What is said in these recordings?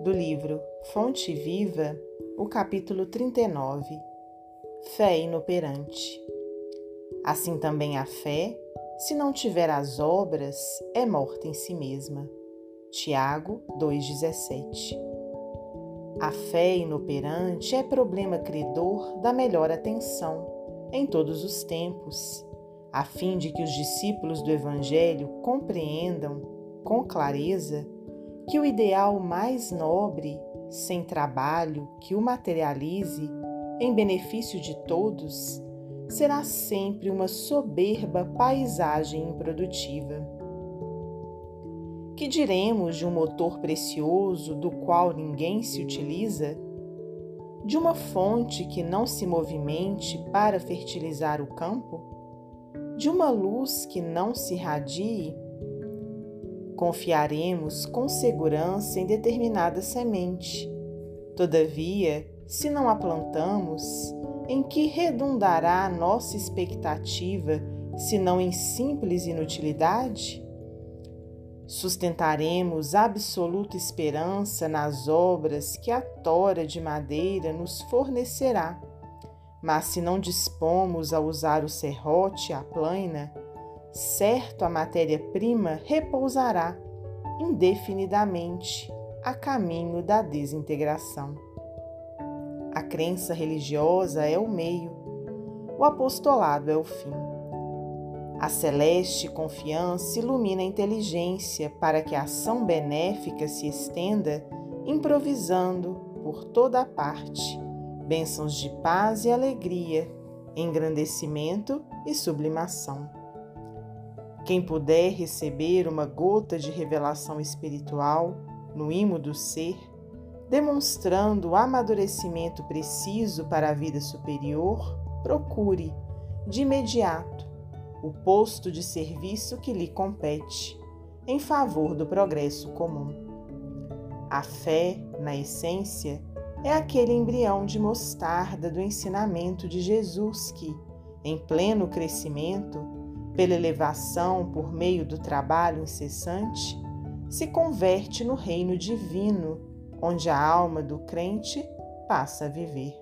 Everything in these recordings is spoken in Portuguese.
do livro Fonte Viva, o capítulo 39 Fé inoperante. Assim também a fé, se não tiver as obras, é morta em si mesma. Tiago 2,17 A fé inoperante é problema credor da melhor atenção, em todos os tempos, a fim de que os discípulos do Evangelho compreendam com clareza que o ideal mais nobre, sem trabalho que o materialize em benefício de todos, será sempre uma soberba paisagem improdutiva. Que diremos de um motor precioso do qual ninguém se utiliza? De uma fonte que não se movimente para fertilizar o campo? De uma luz que não se radie? Confiaremos com segurança em determinada semente. Todavia, se não a plantamos, em que redundará a nossa expectativa, se não em simples inutilidade? Sustentaremos absoluta esperança nas obras que a tora de madeira nos fornecerá. Mas se não dispomos a usar o serrote, a plaina, certo a matéria-prima repousará indefinidamente a caminho da desintegração. A crença religiosa é o meio, o apostolado é o fim. A celeste confiança ilumina a inteligência para que a ação benéfica se estenda, improvisando por toda a parte bênçãos de paz e alegria, engrandecimento e sublimação. Quem puder receber uma gota de revelação espiritual no imo do ser, demonstrando o amadurecimento preciso para a vida superior, procure, de imediato, o posto de serviço que lhe compete, em favor do progresso comum. A fé, na essência, é aquele embrião de mostarda do ensinamento de Jesus que, em pleno crescimento, pela elevação por meio do trabalho incessante, se converte no reino divino, onde a alma do crente passa a viver.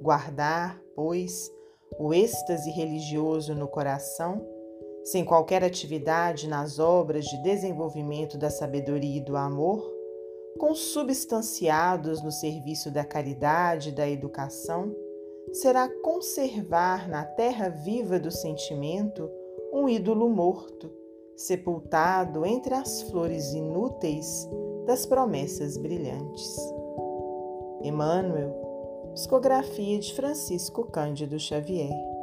Guardar, pois, o êxtase religioso no coração, sem qualquer atividade nas obras de desenvolvimento da sabedoria e do amor, consubstanciados no serviço da caridade e da educação, será conservar na terra viva do sentimento um ídolo morto, sepultado entre as flores inúteis das promessas brilhantes. Emmanuel Psicografia de Francisco Cândido Xavier.